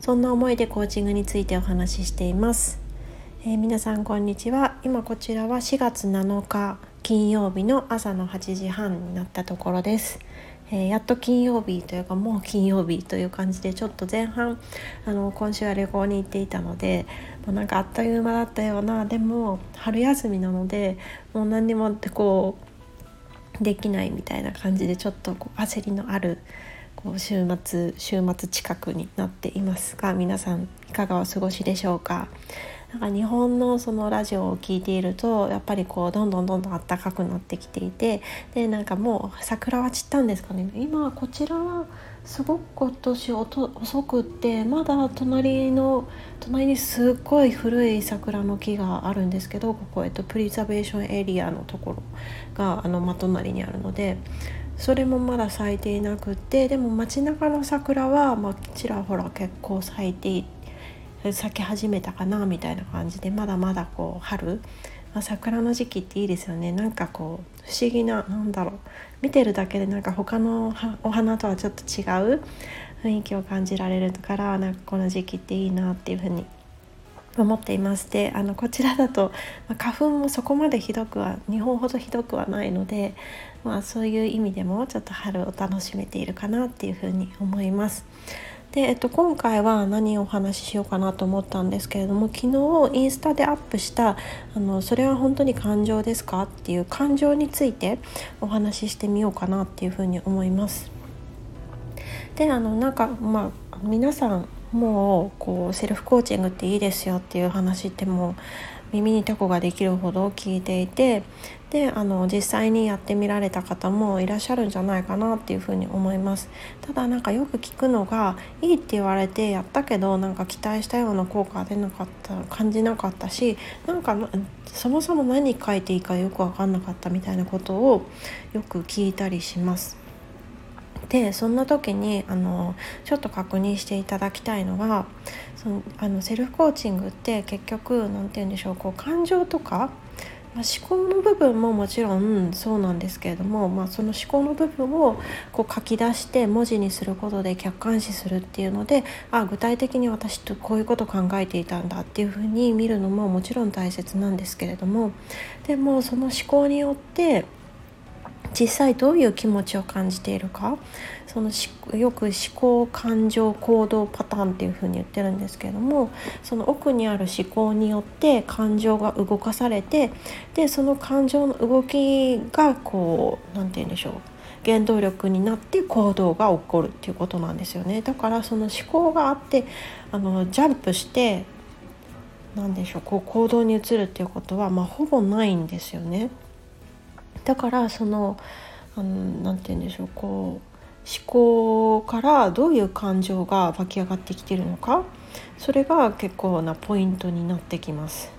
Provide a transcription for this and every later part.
そんな思いでコーチングについてお話ししています、えー、皆さんこんにちは。今こちらは4月7日金曜日の朝の8時半になったところです、えー、やっと金曜日というかもう金曜日という感じでちょっと前半あの今週は旅行に行っていたのでもうなんかあっという間だったようなでも春休みなのでもう何にもこうできないみたいな感じでちょっとこう焦りのあるこう週末週末近くになっていますが皆さんいかがお過ごしでしょうか？なんか日本のそのラジオを聴いているとやっぱりこうどんどんどんどん暖かくなってきていてでなんかもう桜は散ったんですかね？今こちらはすごく今年遅くってまだ隣の隣にすっごい古い桜の木があるんですけどここ、えっと、プリザベーションエリアのところがあの真隣にあるのでそれもまだ咲いていなくってでも街中の桜は、まあ、ちらほら結構咲いて咲き始めたかなみたいな感じでまだまだこう春、まあ、桜の時期っていいですよね。なんかこう不思議ななんだろう。見てるだけでなんか他のお花とはちょっと違う雰囲気を感じられるからなんかこの時期っていいなっていうふうに思っていましてあのこちらだと、ま、花粉もそこまでひどくは日本ほどひどくはないので、まあ、そういう意味でもちょっと春を楽しめているかなっていうふうに思います。で、えっと、今回は何をお話ししようかなと思ったんですけれども昨日インスタでアップした「あのそれは本当に感情ですか?」っていう感情についてお話ししてみようかなっていうふうに思います。であのなんかまあ皆さんもうこうセルフコーチングっていいですよっていう話ってもう耳にタコができるほど聞いていてであの実際にやってみられた方もいらっしゃるんじゃないかなっていうふうに思います。ただなんかよく聞くのがいいって言われてやったけどなんか期待したような効果は出なかった感じなかったしなんかそもそも何書いていいかよく分かんなかったみたいなことをよく聞いたりします。でそんな時にあのちょっと確認していただきたいのがそのあのセルフコーチングって結局何て言うんでしょうこう感情とか、まあ、思考の部分ももちろんそうなんですけれども、まあ、その思考の部分をこう書き出して文字にすることで客観視するっていうのであ具体的に私とこういうこと考えていたんだっていうふうに見るのももちろん大切なんですけれどもでもその思考によって実際どういう気持ちを感じているかそのよく思考感情行動パターンっていうふうに言ってるんですけどもその奥にある思考によって感情が動かされてでその感情の動きがこう何て言うんでしょう原動力になって行動が起こるっていうことなんですよねだからその思考があってあのジャンプして何でしょうこう行動に移るっていうことは、まあ、ほぼないんですよね。だからその何て言うんでしょうこう思考からどういう感情が湧き上がってきてるのかそれが結構なポイントになってきます。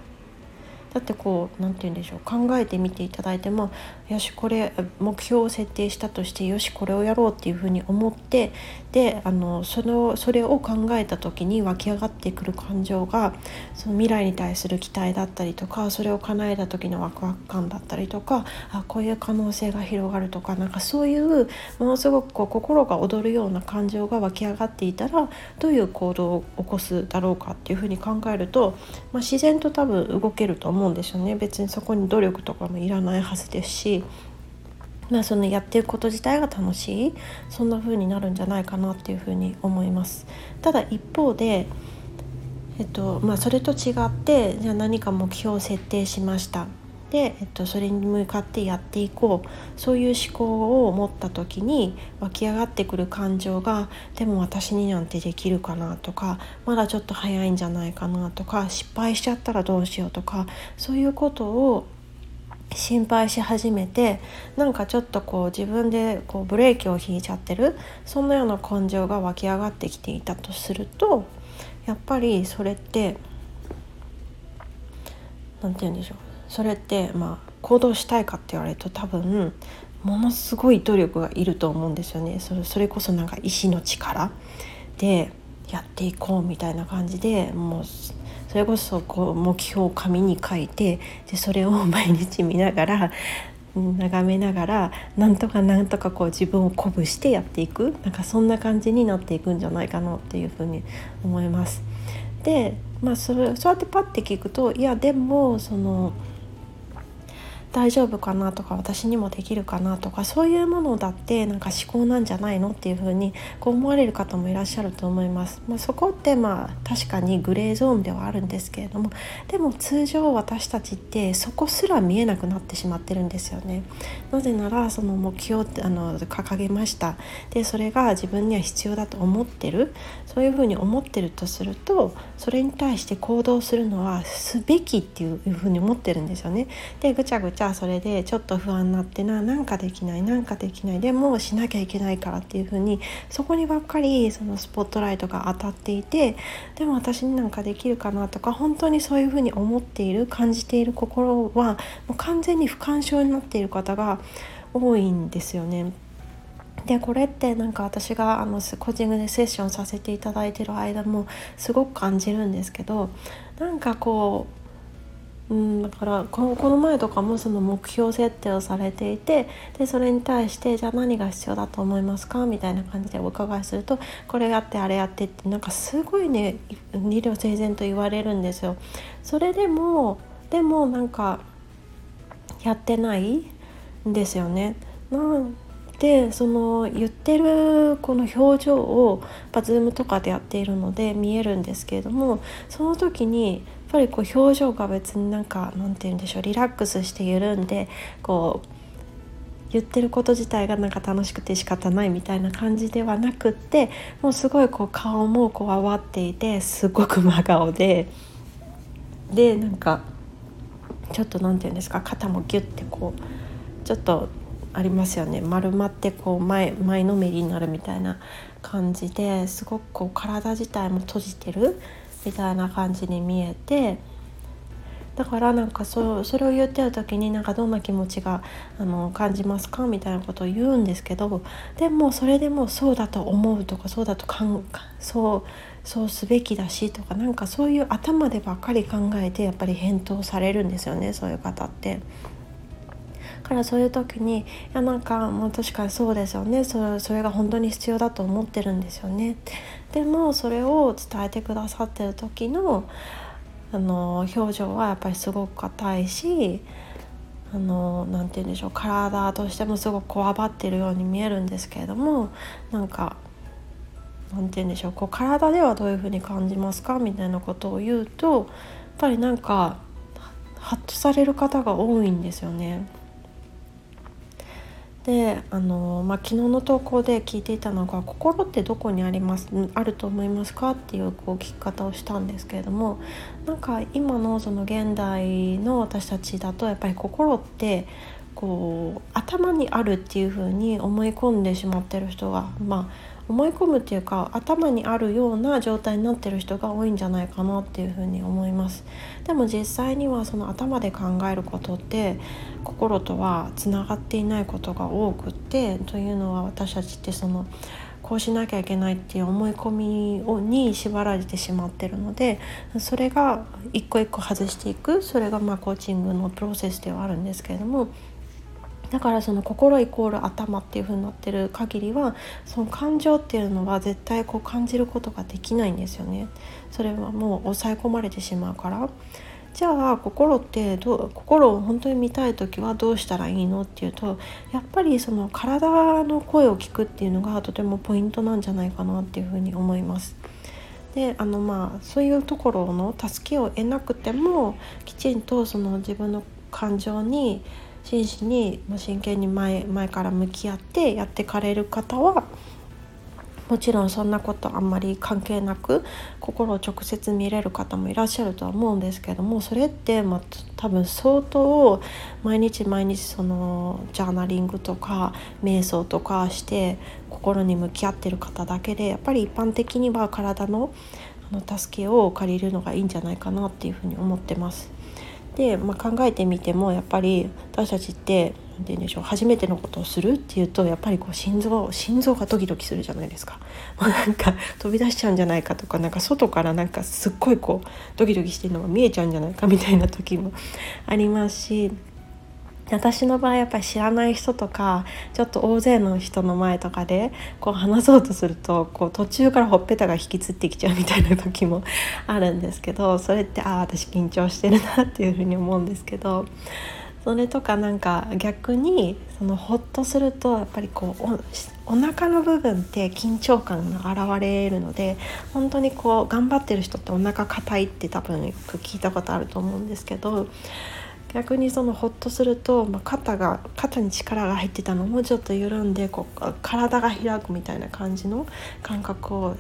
だってこう何て言うんでしょう考えてみていただいてもよしこれ目標を設定したとしてよしこれをやろうっていうふうに思ってであのそのそれを考えた時に湧き上がってくる感情がその未来に対する期待だったりとかそれを叶えた時のワクワク感だったりとかあこういう可能性が広がるとかなんかそういうものすごくこう心が躍るような感情が湧き上がっていたらどういう行動を起こすだろうかっていうふうに考えると、まあ、自然と多分動けると思うんですよね別にそこに努力とかもいらないはずですし。まあ、そのやっていくこと自体が楽しいそんな風になるんじゃないかなっていう風に思います。ただ一方で、えっとまあ、それと違ってじゃあ何か目標を設定しました。で、えっと、それに向かってやっていこう。そういう思考を持った時に湧き上がってくる感情がでも私になんてできるかなとかまだちょっと早いんじゃないかなとか失敗しちゃったらどうしようとかそういうことを心配し始めてなんかちょっとこう自分でこうブレーキを引いちゃってるそんなような感情が湧き上がってきていたとするとやっぱりそれって何て言うんでしょうそれってまあ行動したいかって言われると多分ものすごい努力がいると思うんですよね。それそれこそなんか意志の力でやっていこうみたいな感じでもうそれこそこう目標を紙に書いてでそれを毎日見ながら眺めながらなんとかなんとかこう自分を鼓舞してやっていくなんかそんな感じになっていくんじゃないかなっていうふうに思います。でまあそれそうやってパッて聞くといやでもその大丈夫かなとか私にもできるかなとかそういうものだってなんか思考なんじゃないのっていうふうにこう思われる方もいらっしゃると思います。まあ、そこってまあ確かにグレーゾーンではあるんですけれどもでも通常私たちってそこすら見えなくなってしまってるんですよね。なぜならその目標ってあの掲げましたでそれが自分には必要だと思ってるそういうふうに思ってるとするとそれに対して行動するのはすべきっていうふうに思ってるんですよね。でぐちゃぐちゃそれでちょっと不安になってななんかできないなんかできないでもしなきゃいけないからっていう風にそこにばっかりそのスポットライトが当たっていてでも私になんかできるかなとか本当にそういう風に思っている感じている心はもう完全に不干渉になっている方が多いんですよね。でこれってなんか私があのコーチングでセッションさせていただいてる間もすごく感じるんですけどなんかこううん、だからこの前とかもその目標設定をされていてでそれに対してじゃあ何が必要だと思いますか？みたいな感じでお伺いするとこれやってあれやってってなんかすごいね理療整然と言われるんですよ。それでもでもなんかやってないんですよね。なんでその言ってるこの表情をやっぱ Zoom とかでやっているので見えるんですけれどもその時にぱりこう表情が別になんかなんて言うんでしょうリラックスして緩んでこう言ってること自体がなんか楽しくて仕方ないみたいな感じではなくってもうすごいこう顔もこわわっていてすごく真顔ででなんかちょっと何て言うんですか肩もギュッてこうちょっとありますよね。丸まってこう前前のめりになるみたいな感じですごくこう体自体も閉じてるみたいな感じに見えてだからなんかそそれを言ってる時になんかどんな気持ちがあの感じますか？みたいなことを言うんですけどでもそれでもそうだと思うとかそうだとかんそうそうすべきだしとかなんかそういう頭でばっかり考えてやっぱり返答されるんですよねそういう方って。からそういう時にいやなんか、まあ、確かにそうですよねそれそれが本当に必要だと思ってるんですよねでもそれを伝えてくださってる時のあの表情はやっぱりすごく硬いしあのなて言うんでしょう体としてもすごくこわばってるように見えるんですけれどもなんかなんて言うんでしょうこう体ではどういうふうに感じますかみたいなことを言うとやっぱりなんかハッとされる方が多いんですよね。であの、まあ、昨日の投稿で聞いていたのが「心ってどこにありますあると思いますか?」っていうこう聞き方をしたんですけれどもなんか今のその現代の私たちだとやっぱり心ってこう頭にあるっていう風に思い込んでしまってる人がまあ思い込むっていうか頭にあるような状態になってる人が多いんじゃないかなっていうふうに思います。でも実際にはその頭で考えることって心とはつながっていないことが多くってというのは私たちってそのこうしなきゃいけないっていう思い込みをに縛られてしまってるのでそれが一個一個外していくそれがまあコーチングのプロセスではあるんですけれどもだからその心イコール頭っていう風になってる限りはその感情っていうのは絶対こう感じることができないんですよねそれはもう抑え込まれてしまうからじゃあ心ってどう心を本当に見たい時はどうしたらいいのっていうとやっぱりその体の声を聞くっていうのがとてもポイントなんじゃないかなっていうふうに思います。であのまあそういうところの助けを得なくてもきちんとその自分の感情に真摯に真剣に前前から向き合ってやってかれる方はもちろんそんなことあんまり関係なく心を直接見れる方もいらっしゃるとは思うんですけどもそれって、まあ、多分相当毎日毎日そのジャーナリングとか瞑想とかして心に向き合ってる方だけでやっぱり一般的には体のあの助けを借りるのがいいんじゃないかなっていうふうに思ってます。で、まあ、考えてみてもやっぱり私たちって何て言うんでしょう初めてのことをするっていうとやっぱりこう心臓心臓がドキドキするじゃないですか。もうなんか飛び出しちゃうんじゃないかとかなんか外からなんかすっごいこうドキドキしてるのが見えちゃうんじゃないかみたいな時もありますし私の場合やっぱり知らない人とかちょっと大勢の人の前とかでこう話そうとするとこう途中からほっぺたが引きつってきちゃうみたいな時も あるんですけどそれってああ私緊張してるなっていうふうに思うんですけどそれとかなんか逆にそのホッとするとやっぱりこうおお腹の部分って緊張感が現れるので本当にこう頑張ってる人ってお腹硬いって多分よく聞いたことあると思うんですけど逆にそのホッとすると、まあ、肩が肩に力が入ってたのもちょっと緩んでこう体が開くみたいな感じの感覚を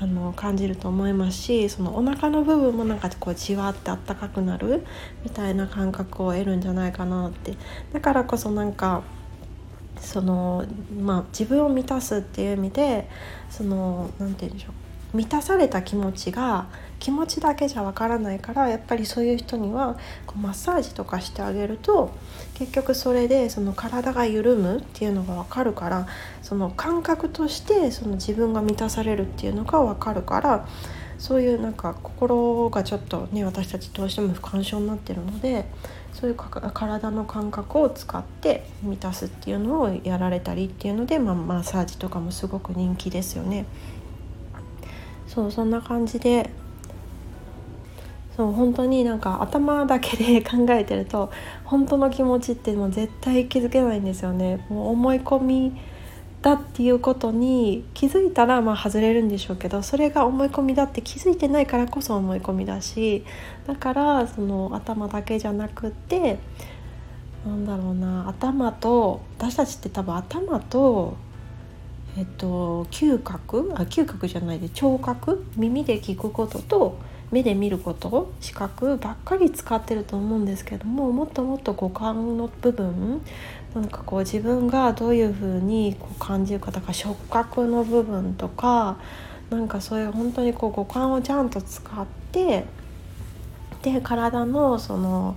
あの感じると思いますしそのお腹の部分もなんかこうじわってあったかくなるみたいな感覚を得るんじゃないかなって。だからこそなんかそのまあ自分を満たすっていう意味でその何て言うんでしょう。満たされた気持ちが気持ちだけじゃわからないからやっぱりそういう人にはこうマッサージとかしてあげると結局それでその体が緩むっていうのが分かるからその感覚としてその自分が満たされるっていうのが分かるからそういうなんか心がちょっとね私たちどうしても不干渉になってるのでそういう体の感覚を使って満たすっていうのをやられたりっていうので、まあ、マッサージとかもすごく人気ですよね。そうそんな感じでそう本当になんか頭だけで考えてると本当の気持ちってもう絶対気づけないんですよね。もう思い込みだっていうことに気づいたらまあ外れるんでしょうけどそれが思い込みだって気づいてないからこそ思い込みだしだからその頭だけじゃなくってなんだろうな頭と私たちって多分頭とえっと嗅覚？あ嗅覚じゃないで聴覚？耳で聞くことと目で見ること視覚ばっかり使ってると思うんですけどももっともっと五感の部分なんかこう自分がどういうふうにこう感じるかだか触覚の部分とかなんかそういう本当にこう五感をちゃんと使ってで体のその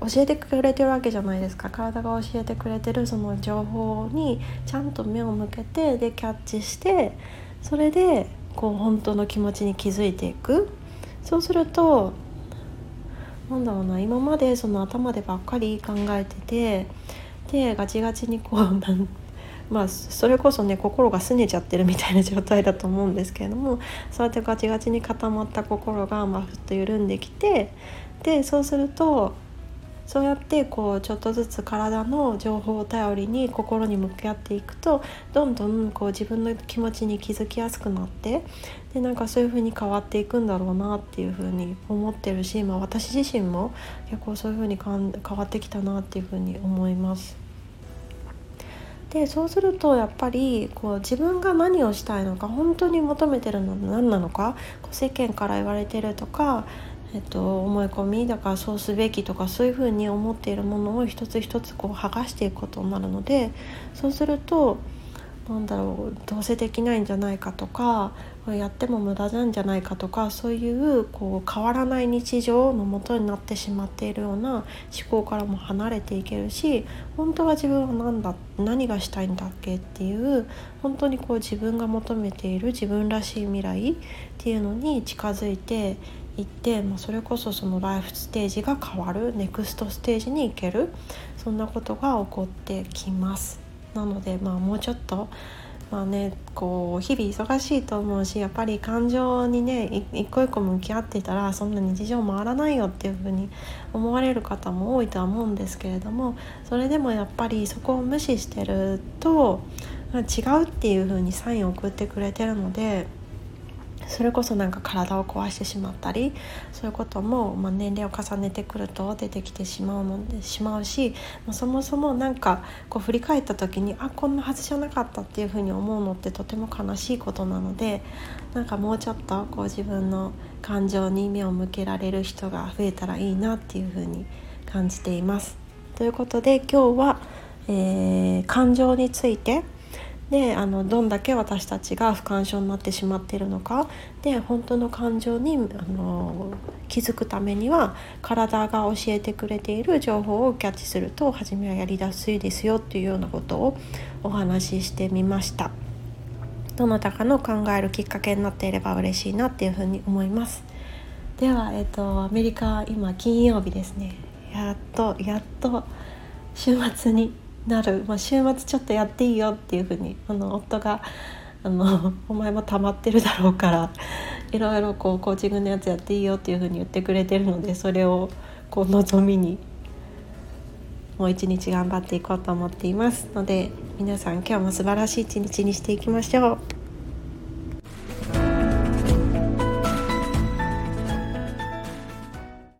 教えてくれてるわけじゃないですか。体が教えてくれてるその情報にちゃんと目を向けてでキャッチしてそれでこう本当の気持ちに気づいていく。そうするとなんだろうな今までその頭でばっかり考えててでガチガチにこう まあそれこそね心が拗ねちゃってるみたいな状態だと思うんですけれどもそうやってガチガチに固まった心がまあふっと緩んできてでそうするとそうやってこうちょっとずつ体の情報を頼りに心に向き合っていくとどんどんこう自分の気持ちに気づきやすくなってでなんかそういう風に変わっていくんだろうなっていう風に思ってるし、まあ、私自身も結構そういう風に変わってきたなっていう風に思います。でそうするとやっぱりこう自分が何をしたいのか本当に求めてるのは何なのかこう世間から言われてるとかえっと、思い込みだからそうすべきとかそういうふうに思っているものを一つ一つこう剥がしていくことになるのでそうするとなんだろうどうせできないんじゃないかとかやっても無駄なんじゃないかとかそういうこう変わらない日常のもとになってしまっているような思考からも離れていけるし本当は自分は何だ何がしたいんだっけっていう本当にこう自分が求めている自分らしい未来っていうのに近づいて行って、まあ、それこそそのライフステージが変わるネクストステージに行けるそんなことが起こってきます。なのでまあもうちょっとまあねこう日々忙しいと思うしやっぱり感情にね一個一個向き合ってたらそんな日常回らないよっていうふうに思われる方も多いとは思うんですけれどもそれでもやっぱりそこを無視してると違うっていうふうにサインを送ってくれてるのでそれこそなんか体を壊してしまったりそういうことも、まあ、年齢を重ねてくると出てきてしまうのでしまうし、まあ、そもそもなんかこう振り返った時にあこんなはずじゃなかったっていうふうに思うのってとても悲しいことなのでなんかもうちょっとこう自分の感情に目を向けられる人が増えたらいいなっていうふうに感じています。ということで今日は、えー、感情についてであのどんだけ私たちが不干渉になってしまっているのかで本当の感情にあの気づくためには体が教えてくれている情報をキャッチすると初めはやりやすいですよっていうようなことをお話ししてみました。どなたかの考えるきっかけになっていれば嬉しいなっていうふうに思います。では、えっと、アメリカ今金曜日ですねやっとやっと週末になる、まあ、週末ちょっとやっていいよっていうふうにあの夫があの「お前も溜まってるだろうからいろいろこうコーチングのやつやっていいよ」っていうふうに言ってくれてるのでそれをこう望みにもう一日頑張っていこうと思っていますので皆さん今日も素晴らしい一日にしていきましょう。